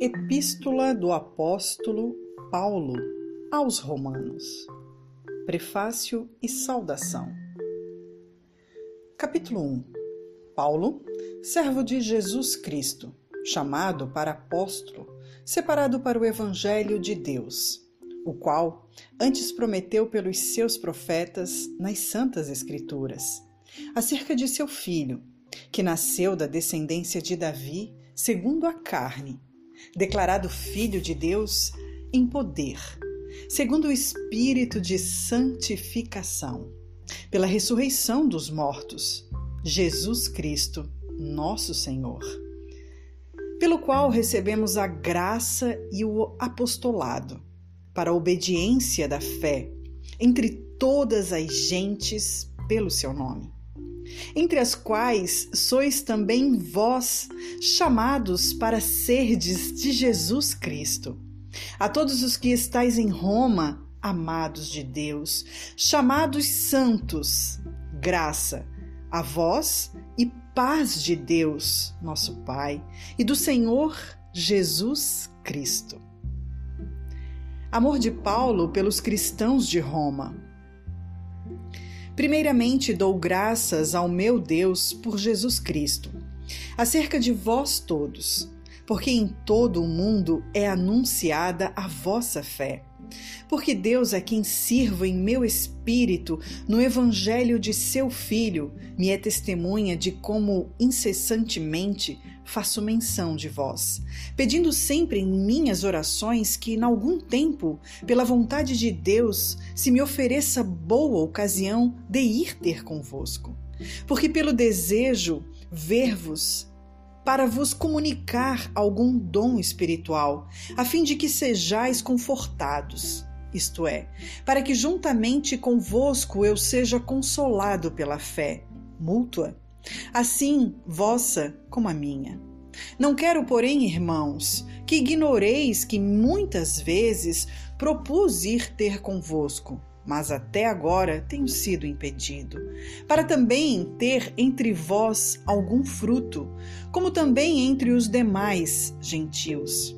Epístola do Apóstolo Paulo aos Romanos. Prefácio e saudação. Capítulo 1. Paulo, servo de Jesus Cristo, chamado para apóstolo, separado para o evangelho de Deus, o qual antes prometeu pelos seus profetas nas santas escrituras, acerca de seu filho, que nasceu da descendência de Davi, segundo a carne, declarado Filho de Deus em poder, segundo o Espírito de santificação, pela ressurreição dos mortos, Jesus Cristo, nosso Senhor, pelo qual recebemos a graça e o apostolado para a obediência da fé entre todas as gentes pelo seu nome entre as quais sois também vós chamados para serdes de Jesus Cristo. A todos os que estáis em Roma, amados de Deus, chamados santos, graça a vós e paz de Deus, nosso Pai, e do Senhor Jesus Cristo. Amor de Paulo pelos cristãos de Roma. Primeiramente dou graças ao meu Deus por Jesus Cristo, acerca de vós todos, porque em todo o mundo é anunciada a vossa fé. Porque Deus é quem sirvo em meu espírito no evangelho de seu Filho, me é testemunha de como incessantemente faço menção de vós, pedindo sempre em minhas orações que, em algum tempo, pela vontade de Deus, se me ofereça boa ocasião de ir ter convosco. Porque pelo desejo ver-vos para vos comunicar algum dom espiritual, a fim de que sejais confortados, isto é, para que juntamente convosco eu seja consolado pela fé mútua, assim vossa como a minha. Não quero, porém, irmãos, que ignoreis que muitas vezes propus ir ter convosco, mas até agora tenho sido impedido, para também ter entre vós algum fruto, como também entre os demais gentios.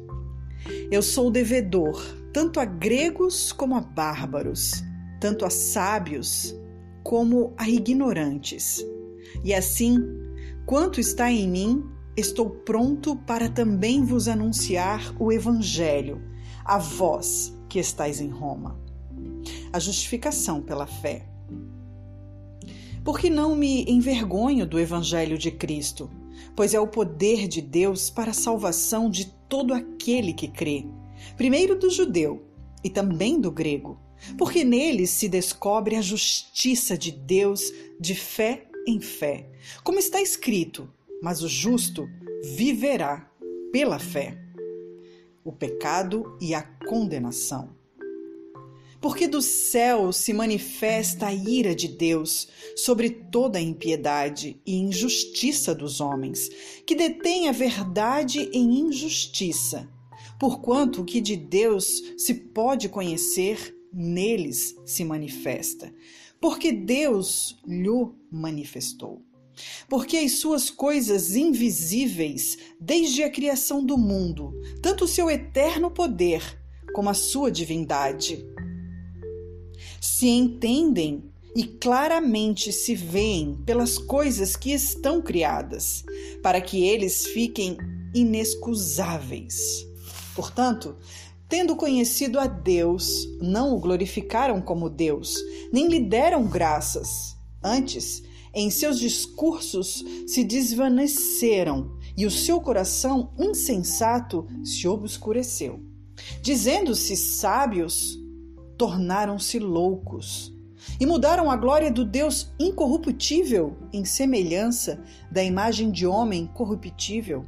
Eu sou devedor, tanto a gregos como a bárbaros, tanto a sábios como a ignorantes. E assim, quanto está em mim, estou pronto para também vos anunciar o Evangelho, a vós que estáis em Roma a justificação pela fé. Porque não me envergonho do Evangelho de Cristo, pois é o poder de Deus para a salvação de todo aquele que crê, primeiro do judeu e também do grego, porque nele se descobre a justiça de Deus de fé em fé, como está escrito: mas o justo viverá pela fé. O pecado e a condenação. Porque do céu se manifesta a ira de Deus sobre toda a impiedade e injustiça dos homens, que detêm a verdade em injustiça, porquanto o que de Deus se pode conhecer, neles se manifesta, porque Deus lhe manifestou. Porque as suas coisas invisíveis, desde a criação do mundo, tanto o seu eterno poder como a sua divindade, se entendem e claramente se veem pelas coisas que estão criadas, para que eles fiquem inexcusáveis. Portanto, tendo conhecido a Deus, não o glorificaram como Deus, nem lhe deram graças. Antes, em seus discursos se desvaneceram e o seu coração insensato se obscureceu. Dizendo-se sábios, tornaram-se loucos e mudaram a glória do Deus incorruptível em semelhança da imagem de homem corruptível,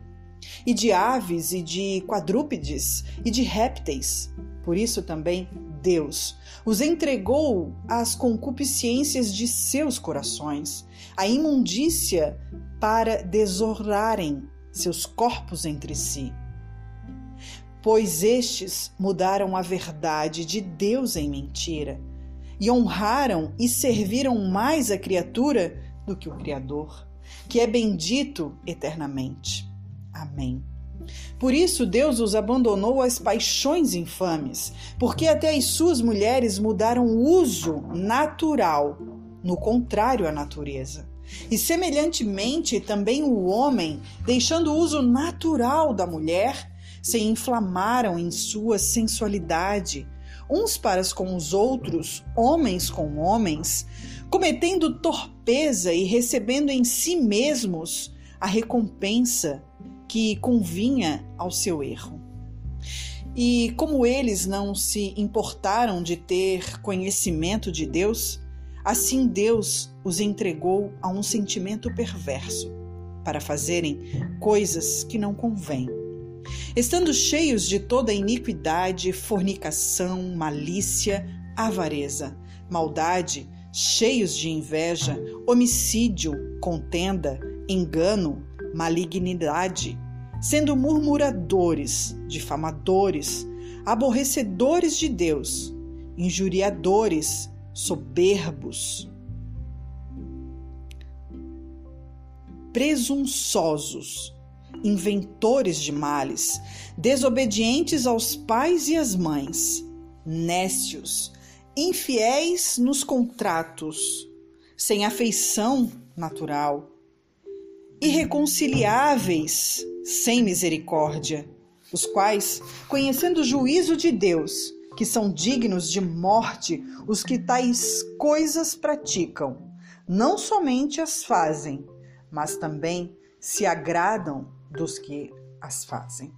e de aves e de quadrúpedes e de répteis. Por isso também Deus os entregou às concupiscências de seus corações, à imundícia para desorrarem seus corpos entre si pois estes mudaram a verdade de Deus em mentira e honraram e serviram mais a criatura do que o Criador, que é bendito eternamente. Amém. Por isso Deus os abandonou às paixões infames, porque até as suas mulheres mudaram o uso natural, no contrário à natureza. E semelhantemente também o homem, deixando o uso natural da mulher, se inflamaram em sua sensualidade, uns para com os outros, homens com homens, cometendo torpeza e recebendo em si mesmos a recompensa que convinha ao seu erro. E como eles não se importaram de ter conhecimento de Deus, assim Deus os entregou a um sentimento perverso para fazerem coisas que não convêm. Estando cheios de toda iniquidade, fornicação, malícia, avareza, maldade, cheios de inveja, homicídio, contenda, engano, malignidade, sendo murmuradores, difamadores, aborrecedores de Deus, injuriadores, soberbos, presunçosos, inventores de males, desobedientes aos pais e às mães, nécios, infiéis nos contratos, sem afeição natural, irreconciliáveis, sem misericórdia, os quais, conhecendo o juízo de Deus, que são dignos de morte os que tais coisas praticam, não somente as fazem, mas também se agradam dos que as fazem.